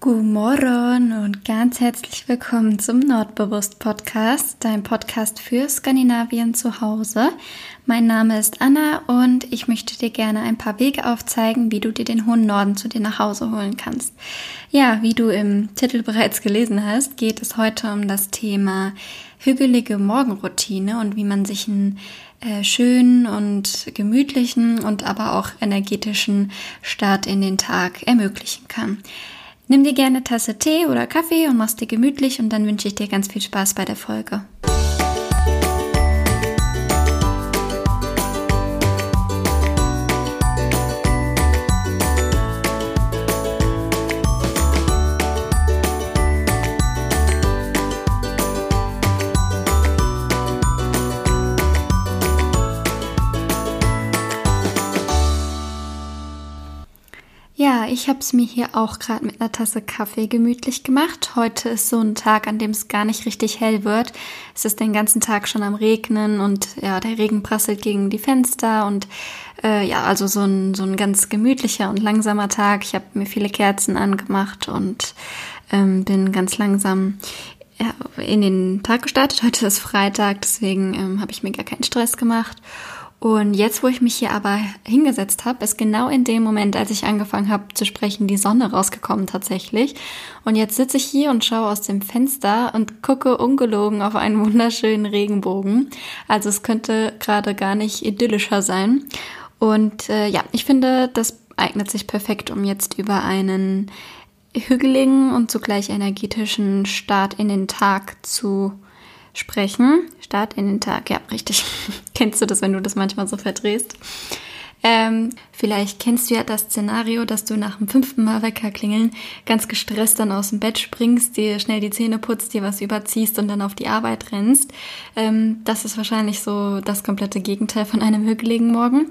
Guten Morgen und ganz herzlich willkommen zum Nordbewusst Podcast, dein Podcast für Skandinavien zu Hause. Mein Name ist Anna und ich möchte dir gerne ein paar Wege aufzeigen, wie du dir den hohen Norden zu dir nach Hause holen kannst. Ja, wie du im Titel bereits gelesen hast, geht es heute um das Thema hügelige Morgenroutine und wie man sich einen äh, schönen und gemütlichen und aber auch energetischen Start in den Tag ermöglichen kann. Nimm dir gerne Tasse Tee oder Kaffee und mach's dir gemütlich und dann wünsche ich dir ganz viel Spaß bei der Folge. Ich habe es mir hier auch gerade mit einer Tasse Kaffee gemütlich gemacht. Heute ist so ein Tag, an dem es gar nicht richtig hell wird. Es ist den ganzen Tag schon am Regnen und ja, der Regen prasselt gegen die Fenster und äh, ja, also so ein, so ein ganz gemütlicher und langsamer Tag. Ich habe mir viele Kerzen angemacht und ähm, bin ganz langsam ja, in den Tag gestartet. Heute ist Freitag, deswegen ähm, habe ich mir gar keinen Stress gemacht. Und jetzt, wo ich mich hier aber hingesetzt habe, ist genau in dem Moment, als ich angefangen habe zu sprechen, die Sonne rausgekommen tatsächlich. Und jetzt sitze ich hier und schaue aus dem Fenster und gucke ungelogen auf einen wunderschönen Regenbogen. Also es könnte gerade gar nicht idyllischer sein. Und äh, ja, ich finde, das eignet sich perfekt, um jetzt über einen hügeligen und zugleich energetischen Start in den Tag zu sprechen. Start in den Tag, ja, richtig. kennst du das, wenn du das manchmal so verdrehst? Ähm, vielleicht kennst du ja das Szenario, dass du nach dem fünften Mal Wecker klingeln ganz gestresst dann aus dem Bett springst, dir schnell die Zähne putzt, dir was überziehst und dann auf die Arbeit rennst. Ähm, das ist wahrscheinlich so das komplette Gegenteil von einem hügeligen Morgen.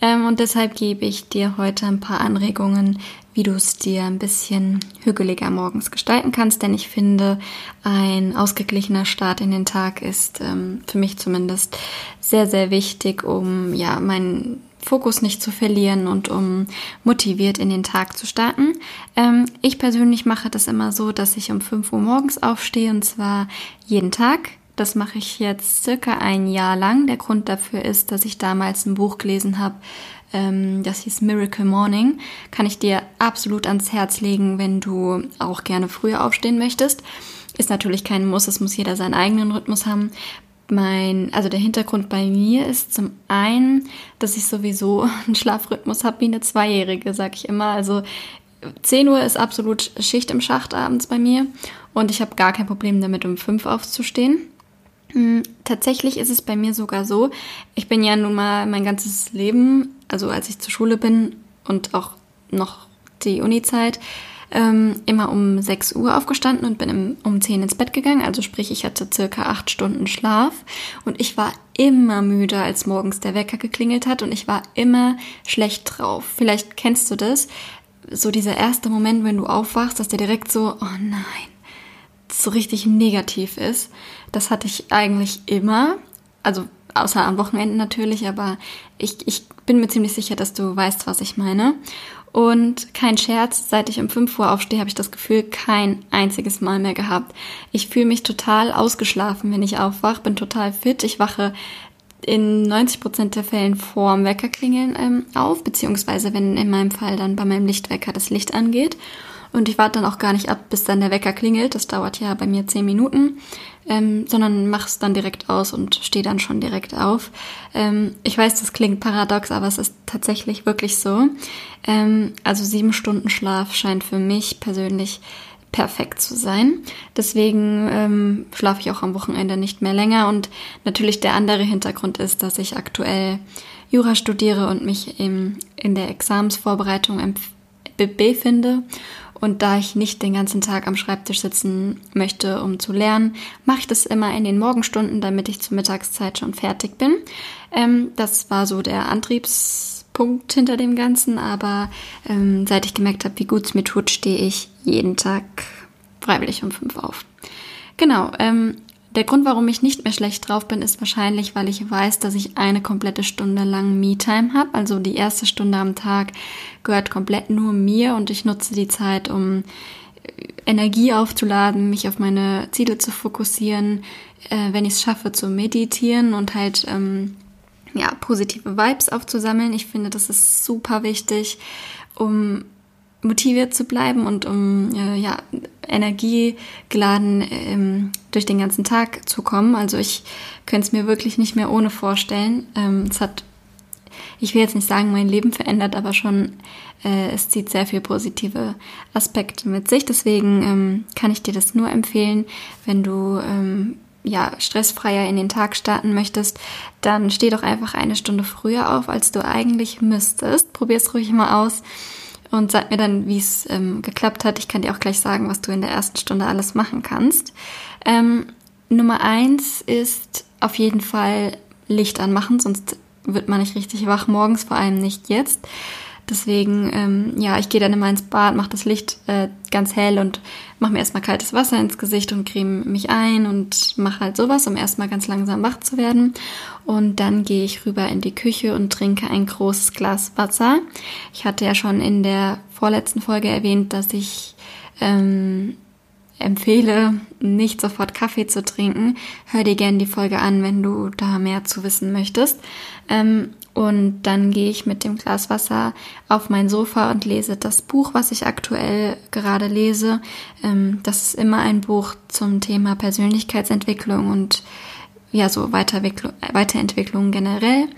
Ähm, und deshalb gebe ich dir heute ein paar Anregungen, wie du es dir ein bisschen hügeliger morgens gestalten kannst, denn ich finde, ein ausgeglichener Start in den Tag ist ähm, für mich zumindest sehr, sehr wichtig, um ja meinen Fokus nicht zu verlieren und um motiviert in den Tag zu starten. Ähm, ich persönlich mache das immer so, dass ich um 5 Uhr morgens aufstehe und zwar jeden Tag. Das mache ich jetzt circa ein Jahr lang. Der Grund dafür ist, dass ich damals ein Buch gelesen habe, ähm, das hieß Miracle Morning. Kann ich dir absolut ans Herz legen, wenn du auch gerne früher aufstehen möchtest. Ist natürlich kein Muss, es muss jeder seinen eigenen Rhythmus haben. Mein, also der Hintergrund bei mir ist zum einen, dass ich sowieso einen Schlafrhythmus habe wie eine Zweijährige, sag ich immer. Also 10 Uhr ist absolut Schicht im Schacht abends bei mir und ich habe gar kein Problem damit, um 5 aufzustehen. Hm, tatsächlich ist es bei mir sogar so, ich bin ja nun mal mein ganzes Leben, also als ich zur Schule bin und auch noch die Uni-Zeit, ähm, immer um 6 Uhr aufgestanden und bin im, um 10 ins Bett gegangen. Also sprich, ich hatte circa 8 Stunden Schlaf und ich war immer müde, als morgens der Wecker geklingelt hat und ich war immer schlecht drauf. Vielleicht kennst du das. So dieser erste Moment, wenn du aufwachst, dass der direkt so, oh nein, so richtig negativ ist. Das hatte ich eigentlich immer. Also außer am Wochenende natürlich, aber ich, ich bin mir ziemlich sicher, dass du weißt, was ich meine. Und kein Scherz, seit ich um 5 Uhr aufstehe, habe ich das Gefühl kein einziges Mal mehr gehabt. Ich fühle mich total ausgeschlafen, wenn ich aufwache, bin total fit. Ich wache in 90 Prozent der Fällen vor dem Weckerklingeln ähm, auf, beziehungsweise wenn in meinem Fall dann bei meinem Lichtwecker das Licht angeht. Und ich warte dann auch gar nicht ab, bis dann der Wecker klingelt. Das dauert ja bei mir zehn Minuten, ähm, sondern mach es dann direkt aus und stehe dann schon direkt auf. Ähm, ich weiß, das klingt paradox, aber es ist tatsächlich wirklich so. Ähm, also sieben Stunden Schlaf scheint für mich persönlich perfekt zu sein. Deswegen ähm, schlafe ich auch am Wochenende nicht mehr länger. Und natürlich der andere Hintergrund ist, dass ich aktuell Jura studiere und mich im, in der Examensvorbereitung befinde und da ich nicht den ganzen Tag am Schreibtisch sitzen möchte, um zu lernen, mache ich das immer in den Morgenstunden, damit ich zur Mittagszeit schon fertig bin. Ähm, das war so der Antriebspunkt hinter dem Ganzen, aber ähm, seit ich gemerkt habe, wie gut es mir tut, stehe ich jeden Tag freiwillig um fünf auf. Genau, ähm, der Grund, warum ich nicht mehr schlecht drauf bin, ist wahrscheinlich, weil ich weiß, dass ich eine komplette Stunde lang Me-Time habe. Also die erste Stunde am Tag gehört komplett nur mir und ich nutze die Zeit, um Energie aufzuladen, mich auf meine Ziele zu fokussieren, äh, wenn ich es schaffe, zu meditieren und halt ähm, ja, positive Vibes aufzusammeln. Ich finde, das ist super wichtig, um motiviert zu bleiben und um äh, ja, energiegeladen ähm, durch den ganzen Tag zu kommen. Also ich könnte es mir wirklich nicht mehr ohne vorstellen. Ähm, es hat, ich will jetzt nicht sagen, mein Leben verändert, aber schon, äh, es zieht sehr viel positive Aspekte mit sich. Deswegen ähm, kann ich dir das nur empfehlen, wenn du ähm, ja, stressfreier in den Tag starten möchtest, dann steh doch einfach eine Stunde früher auf, als du eigentlich müsstest. Probier es ruhig mal aus und sag mir dann, wie es ähm, geklappt hat. Ich kann dir auch gleich sagen, was du in der ersten Stunde alles machen kannst. Ähm, Nummer eins ist auf jeden Fall Licht anmachen, sonst wird man nicht richtig wach morgens, vor allem nicht jetzt. Deswegen, ähm, ja, ich gehe dann immer ins Bad, mache das Licht äh, ganz hell und mache mir erstmal kaltes Wasser ins Gesicht und creme mich ein und mache halt sowas, um erstmal ganz langsam wach zu werden. Und dann gehe ich rüber in die Küche und trinke ein großes Glas Wasser. Ich hatte ja schon in der vorletzten Folge erwähnt, dass ich ähm, empfehle, nicht sofort Kaffee zu trinken. Hör dir gerne die Folge an, wenn du da mehr zu wissen möchtest. Ähm, und dann gehe ich mit dem Glas Wasser auf mein Sofa und lese das Buch, was ich aktuell gerade lese. Ähm, das ist immer ein Buch zum Thema Persönlichkeitsentwicklung und ja, so Weiterentwicklung generell.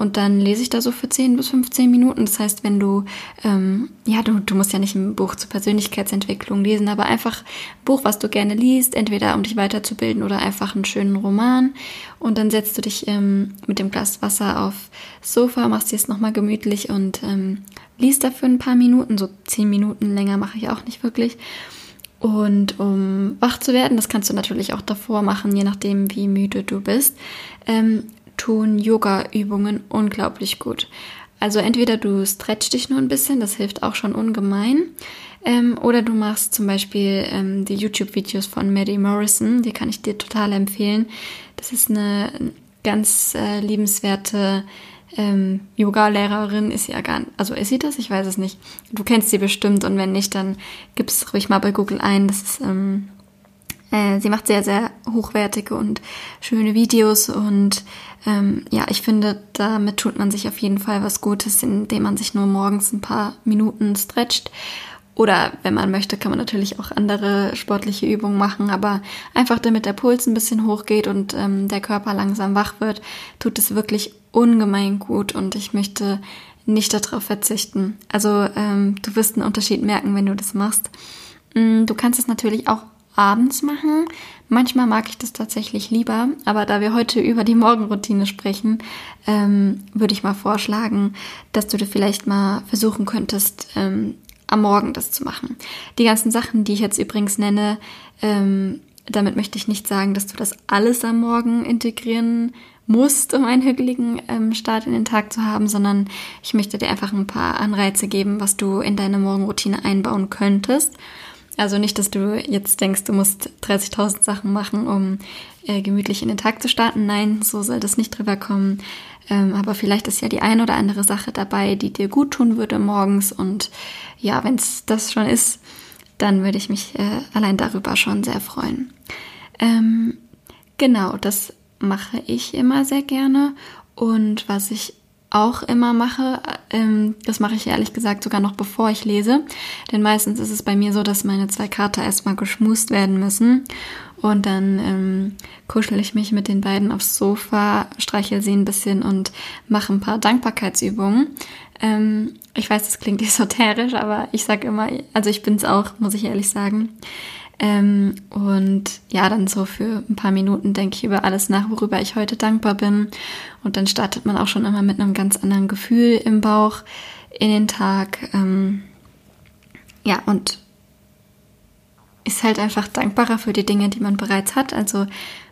Und dann lese ich da so für 10 bis 15 Minuten. Das heißt, wenn du, ähm, ja, du, du musst ja nicht ein Buch zur Persönlichkeitsentwicklung lesen, aber einfach ein Buch, was du gerne liest, entweder um dich weiterzubilden oder einfach einen schönen Roman. Und dann setzt du dich ähm, mit dem Glas Wasser auf Sofa, machst dir es nochmal gemütlich und ähm, liest dafür ein paar Minuten, so 10 Minuten länger mache ich auch nicht wirklich. Und um wach zu werden, das kannst du natürlich auch davor machen, je nachdem, wie müde du bist, ähm, tun Yoga-Übungen unglaublich gut. Also entweder du stretch dich nur ein bisschen, das hilft auch schon ungemein, ähm, oder du machst zum Beispiel ähm, die YouTube-Videos von Maddie Morrison, die kann ich dir total empfehlen. Das ist eine ganz äh, liebenswerte ähm, Yoga-Lehrerin, ist sie ja gar nicht, also ist sie das? Ich weiß es nicht. Du kennst sie bestimmt und wenn nicht, dann gib es ruhig mal bei Google ein. Das ist ähm, äh, sie macht sehr, sehr hochwertige und schöne Videos und ähm, ja, ich finde, damit tut man sich auf jeden Fall was Gutes, indem man sich nur morgens ein paar Minuten stretcht. Oder wenn man möchte, kann man natürlich auch andere sportliche Übungen machen, aber einfach damit der Puls ein bisschen hochgeht und ähm, der Körper langsam wach wird, tut es wirklich ungemein gut und ich möchte nicht darauf verzichten. Also ähm, du wirst einen Unterschied merken, wenn du das machst. Mm, du kannst es natürlich auch abends machen. Manchmal mag ich das tatsächlich lieber, aber da wir heute über die Morgenroutine sprechen, ähm, würde ich mal vorschlagen, dass du dir vielleicht mal versuchen könntest, ähm, am Morgen das zu machen. Die ganzen Sachen, die ich jetzt übrigens nenne, ähm, damit möchte ich nicht sagen, dass du das alles am Morgen integrieren musst, um einen hügeligen ähm, Start in den Tag zu haben, sondern ich möchte dir einfach ein paar Anreize geben, was du in deine Morgenroutine einbauen könntest. Also nicht, dass du jetzt denkst, du musst 30.000 Sachen machen, um äh, gemütlich in den Tag zu starten. Nein, so soll das nicht drüber kommen. Ähm, aber vielleicht ist ja die ein oder andere Sache dabei, die dir gut tun würde morgens. Und ja, wenn es das schon ist, dann würde ich mich äh, allein darüber schon sehr freuen. Ähm, genau, das mache ich immer sehr gerne. Und was ich auch immer mache. Ähm, das mache ich ehrlich gesagt sogar noch bevor ich lese. Denn meistens ist es bei mir so, dass meine zwei Kater erstmal geschmust werden müssen. Und dann ähm, kuschel ich mich mit den beiden aufs Sofa, streichel sie ein bisschen und mache ein paar Dankbarkeitsübungen. Ähm, ich weiß, das klingt esoterisch, aber ich sage immer, also ich bin es auch, muss ich ehrlich sagen. Ähm, und ja, dann so für ein paar Minuten denke ich über alles nach, worüber ich heute dankbar bin. Und dann startet man auch schon immer mit einem ganz anderen Gefühl im Bauch in den Tag. Ähm, ja, und ist halt einfach dankbarer für die Dinge, die man bereits hat. Also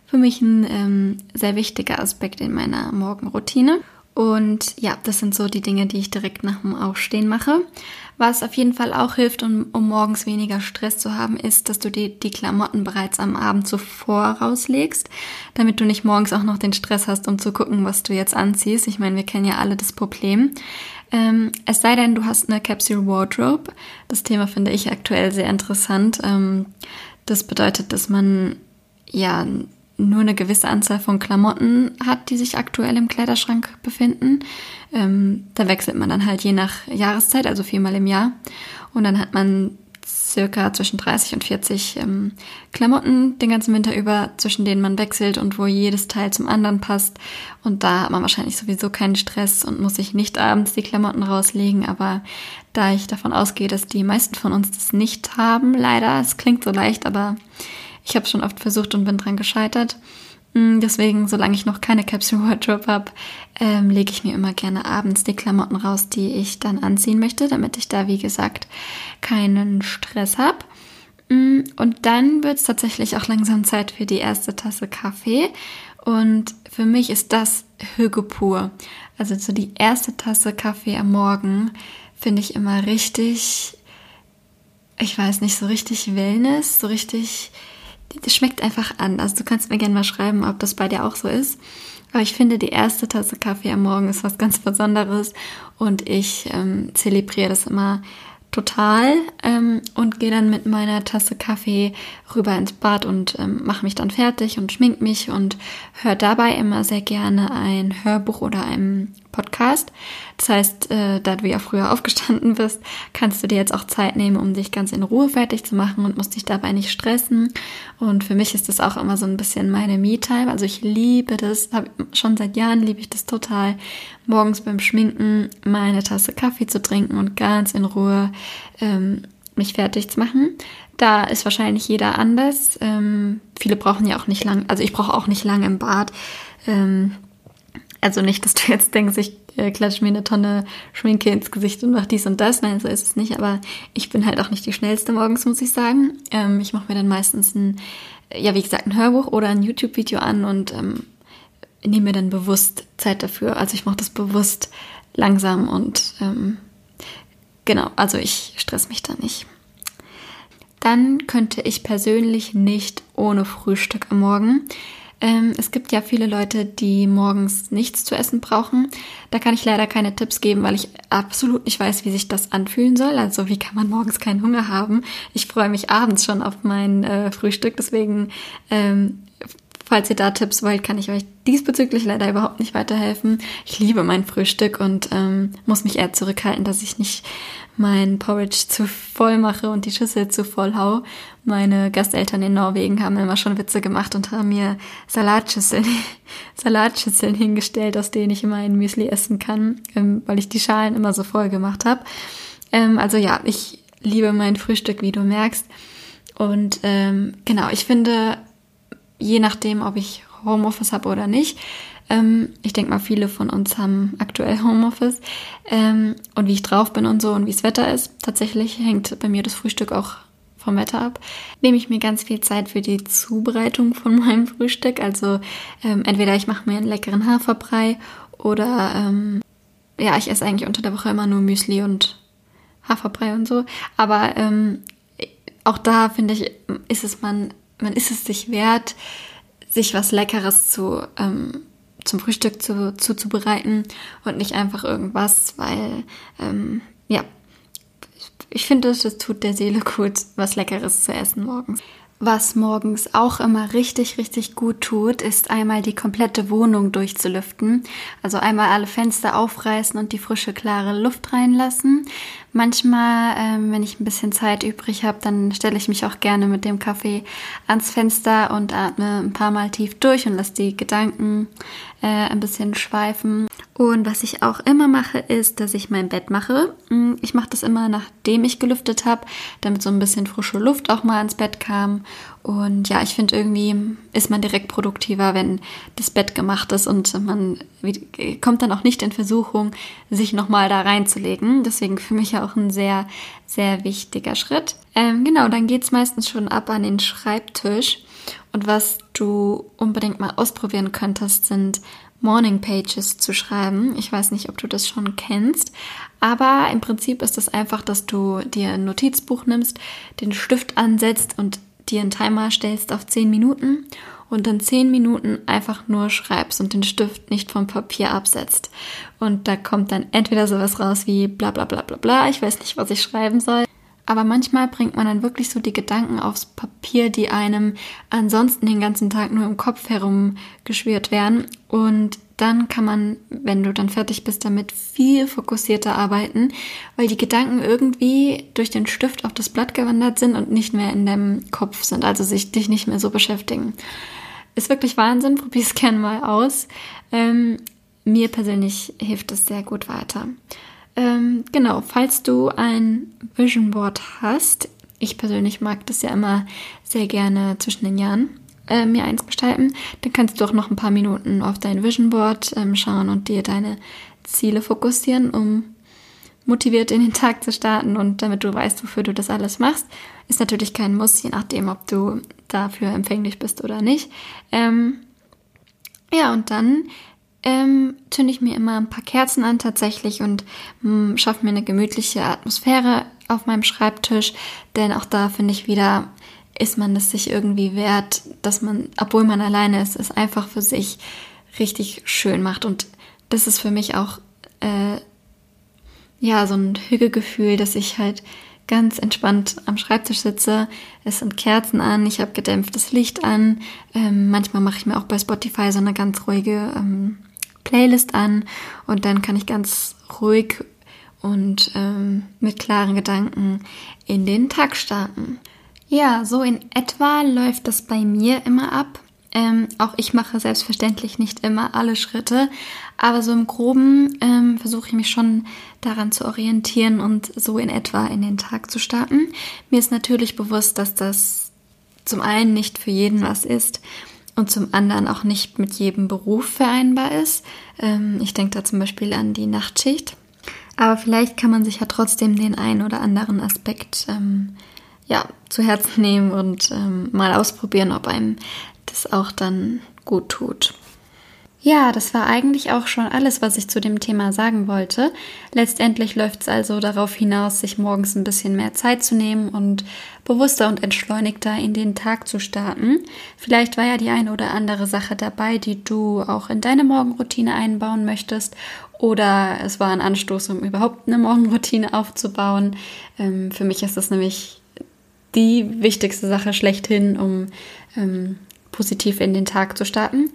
für mich ein ähm, sehr wichtiger Aspekt in meiner Morgenroutine. Und ja, das sind so die Dinge, die ich direkt nach dem Aufstehen mache. Was auf jeden Fall auch hilft, um, um morgens weniger Stress zu haben, ist, dass du dir die Klamotten bereits am Abend zuvor rauslegst, damit du nicht morgens auch noch den Stress hast, um zu gucken, was du jetzt anziehst. Ich meine, wir kennen ja alle das Problem. Ähm, es sei denn, du hast eine Capsule Wardrobe. Das Thema finde ich aktuell sehr interessant. Ähm, das bedeutet, dass man ja nur eine gewisse Anzahl von Klamotten hat, die sich aktuell im Kleiderschrank befinden. Ähm, da wechselt man dann halt je nach Jahreszeit, also viermal im Jahr. Und dann hat man circa zwischen 30 und 40 ähm, Klamotten den ganzen Winter über, zwischen denen man wechselt und wo jedes Teil zum anderen passt. Und da hat man wahrscheinlich sowieso keinen Stress und muss sich nicht abends die Klamotten rauslegen. Aber da ich davon ausgehe, dass die meisten von uns das nicht haben, leider, es klingt so leicht, aber ich habe schon oft versucht und bin dran gescheitert. Mm, deswegen, solange ich noch keine Capsule Wardrobe habe, ähm, lege ich mir immer gerne abends die Klamotten raus, die ich dann anziehen möchte, damit ich da, wie gesagt, keinen Stress habe. Mm, und dann wird es tatsächlich auch langsam Zeit für die erste Tasse Kaffee. Und für mich ist das Hüge pur. Also so die erste Tasse Kaffee am Morgen finde ich immer richtig, ich weiß nicht, so richtig Wellness, so richtig das schmeckt einfach an. Also du kannst mir gerne mal schreiben, ob das bei dir auch so ist. Aber ich finde, die erste Tasse Kaffee am Morgen ist was ganz Besonderes und ich ähm, zelebriere das immer total ähm, und gehe dann mit meiner Tasse Kaffee rüber ins Bad und ähm, mache mich dann fertig und schmink mich und höre dabei immer sehr gerne ein Hörbuch oder einen Podcast. Das heißt, äh, da du ja früher aufgestanden bist, kannst du dir jetzt auch Zeit nehmen, um dich ganz in Ruhe fertig zu machen und musst dich dabei nicht stressen. Und für mich ist das auch immer so ein bisschen meine Me-Time. Also ich liebe das, hab, schon seit Jahren liebe ich das total, morgens beim Schminken meine Tasse Kaffee zu trinken und ganz in Ruhe ähm, mich fertig zu machen. Da ist wahrscheinlich jeder anders. Ähm, viele brauchen ja auch nicht lang, also ich brauche auch nicht lange im Bad. Ähm, also nicht, dass du jetzt denkst, ich äh, klatsche mir eine Tonne Schminke ins Gesicht und mache dies und das. Nein, so ist es nicht. Aber ich bin halt auch nicht die schnellste morgens, muss ich sagen. Ähm, ich mache mir dann meistens ein, ja, wie gesagt, ein Hörbuch oder ein YouTube-Video an und ähm, nehme mir dann bewusst Zeit dafür. Also ich mache das bewusst langsam und ähm, genau, also ich stress mich da nicht. Dann könnte ich persönlich nicht ohne Frühstück am Morgen. Ähm, es gibt ja viele Leute, die morgens nichts zu essen brauchen. Da kann ich leider keine Tipps geben, weil ich absolut nicht weiß, wie sich das anfühlen soll. Also wie kann man morgens keinen Hunger haben? Ich freue mich abends schon auf mein äh, Frühstück. Deswegen ähm, Falls ihr da Tipps wollt, kann ich euch diesbezüglich leider überhaupt nicht weiterhelfen. Ich liebe mein Frühstück und ähm, muss mich eher zurückhalten, dass ich nicht mein Porridge zu voll mache und die Schüssel zu voll hau. Meine Gasteltern in Norwegen haben immer schon Witze gemacht und haben mir Salatschüsseln, Salatschüsseln hingestellt, aus denen ich immer ein Müsli essen kann, ähm, weil ich die Schalen immer so voll gemacht habe. Ähm, also ja, ich liebe mein Frühstück, wie du merkst. Und ähm, genau, ich finde, je nachdem, ob ich Homeoffice habe oder nicht. Ähm, ich denke mal, viele von uns haben aktuell Homeoffice. Ähm, und wie ich drauf bin und so und wie das Wetter ist, tatsächlich hängt bei mir das Frühstück auch vom Wetter ab. Nehme ich mir ganz viel Zeit für die Zubereitung von meinem Frühstück. Also ähm, entweder ich mache mir einen leckeren Haferbrei oder ähm, ja, ich esse eigentlich unter der Woche immer nur Müsli und Haferbrei und so. Aber ähm, auch da finde ich, ist es man man ist es sich wert, sich was Leckeres zu, ähm, zum Frühstück zu, zuzubereiten und nicht einfach irgendwas, weil, ähm, ja, ich finde, es tut der Seele gut, was Leckeres zu essen morgens. Was morgens auch immer richtig, richtig gut tut, ist einmal die komplette Wohnung durchzulüften. Also einmal alle Fenster aufreißen und die frische, klare Luft reinlassen. Manchmal, ähm, wenn ich ein bisschen Zeit übrig habe, dann stelle ich mich auch gerne mit dem Kaffee ans Fenster und atme ein paar Mal tief durch und lasse die Gedanken äh, ein bisschen schweifen. Und was ich auch immer mache, ist, dass ich mein Bett mache. Mm, ich mache das immer, nachdem ich gelüftet habe, damit so ein bisschen frische Luft auch mal ins Bett kam. Und ja, ich finde irgendwie ist man direkt produktiver, wenn das Bett gemacht ist und man kommt dann auch nicht in Versuchung, sich nochmal da reinzulegen. Deswegen für mich auch ein sehr, sehr wichtiger Schritt. Ähm, genau, dann geht's meistens schon ab an den Schreibtisch. Und was du unbedingt mal ausprobieren könntest, sind Morning Pages zu schreiben. Ich weiß nicht, ob du das schon kennst, aber im Prinzip ist es einfach, dass du dir ein Notizbuch nimmst, den Stift ansetzt und dir einen Timer stellst auf 10 Minuten und dann 10 Minuten einfach nur schreibst und den Stift nicht vom Papier absetzt. Und da kommt dann entweder sowas raus wie bla bla bla bla bla, ich weiß nicht, was ich schreiben soll. Aber manchmal bringt man dann wirklich so die Gedanken aufs Papier, die einem ansonsten den ganzen Tag nur im Kopf herumgeschwirrt werden. Und dann kann man, wenn du dann fertig bist, damit viel fokussierter arbeiten, weil die Gedanken irgendwie durch den Stift auf das Blatt gewandert sind und nicht mehr in deinem Kopf sind, also sich dich nicht mehr so beschäftigen. Ist wirklich Wahnsinn, probier es gerne mal aus. Ähm, mir persönlich hilft es sehr gut weiter. Ähm, genau, falls du ein Vision Board hast, ich persönlich mag das ja immer sehr gerne zwischen den Jahren äh, mir eins gestalten, dann kannst du auch noch ein paar Minuten auf dein Vision Board ähm, schauen und dir deine Ziele fokussieren, um motiviert in den Tag zu starten und damit du weißt, wofür du das alles machst. Ist natürlich kein Muss, je nachdem, ob du dafür empfänglich bist oder nicht. Ähm, ja, und dann ähm, zünde ich mir immer ein paar Kerzen an tatsächlich und hm, schaffe mir eine gemütliche Atmosphäre auf meinem Schreibtisch, denn auch da finde ich wieder, ist man es sich irgendwie wert, dass man, obwohl man alleine ist, es einfach für sich richtig schön macht und das ist für mich auch äh, ja so ein Hügelgefühl, dass ich halt ganz entspannt am Schreibtisch sitze. Es sind Kerzen an, ich habe gedämpftes Licht an. Ähm, manchmal mache ich mir auch bei Spotify so eine ganz ruhige ähm, Playlist an und dann kann ich ganz ruhig und ähm, mit klaren Gedanken in den Tag starten. Ja, so in etwa läuft das bei mir immer ab. Ähm, auch ich mache selbstverständlich nicht immer alle Schritte, aber so im groben ähm, versuche ich mich schon daran zu orientieren und so in etwa in den Tag zu starten. Mir ist natürlich bewusst, dass das zum einen nicht für jeden was ist und zum anderen auch nicht mit jedem Beruf vereinbar ist. Ähm, ich denke da zum Beispiel an die Nachtschicht. Aber vielleicht kann man sich ja trotzdem den einen oder anderen Aspekt ähm, ja, zu Herzen nehmen und ähm, mal ausprobieren, ob einem das auch dann gut tut. Ja, das war eigentlich auch schon alles, was ich zu dem Thema sagen wollte. Letztendlich läuft es also darauf hinaus, sich morgens ein bisschen mehr Zeit zu nehmen und bewusster und entschleunigter in den Tag zu starten. Vielleicht war ja die eine oder andere Sache dabei, die du auch in deine Morgenroutine einbauen möchtest oder es war ein Anstoß, um überhaupt eine Morgenroutine aufzubauen. Ähm, für mich ist das nämlich die wichtigste Sache schlechthin, um ähm, positiv in den Tag zu starten.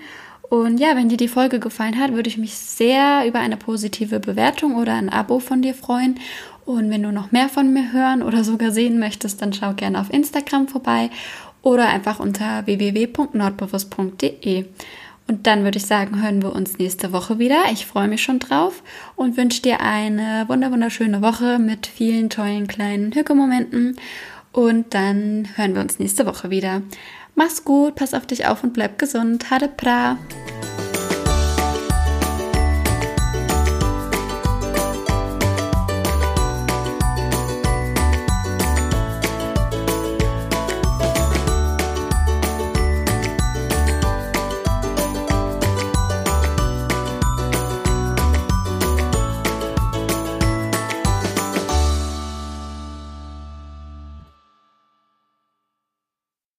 Und ja, wenn dir die Folge gefallen hat, würde ich mich sehr über eine positive Bewertung oder ein Abo von dir freuen. Und wenn du noch mehr von mir hören oder sogar sehen möchtest, dann schau gerne auf Instagram vorbei oder einfach unter www.nordbewusst.de. Und dann würde ich sagen, hören wir uns nächste Woche wieder. Ich freue mich schon drauf und wünsche dir eine wunderschöne Woche mit vielen tollen kleinen Hücke-Momenten. Und dann hören wir uns nächste Woche wieder. Mach's gut, pass auf dich auf und bleib gesund. Hade pra!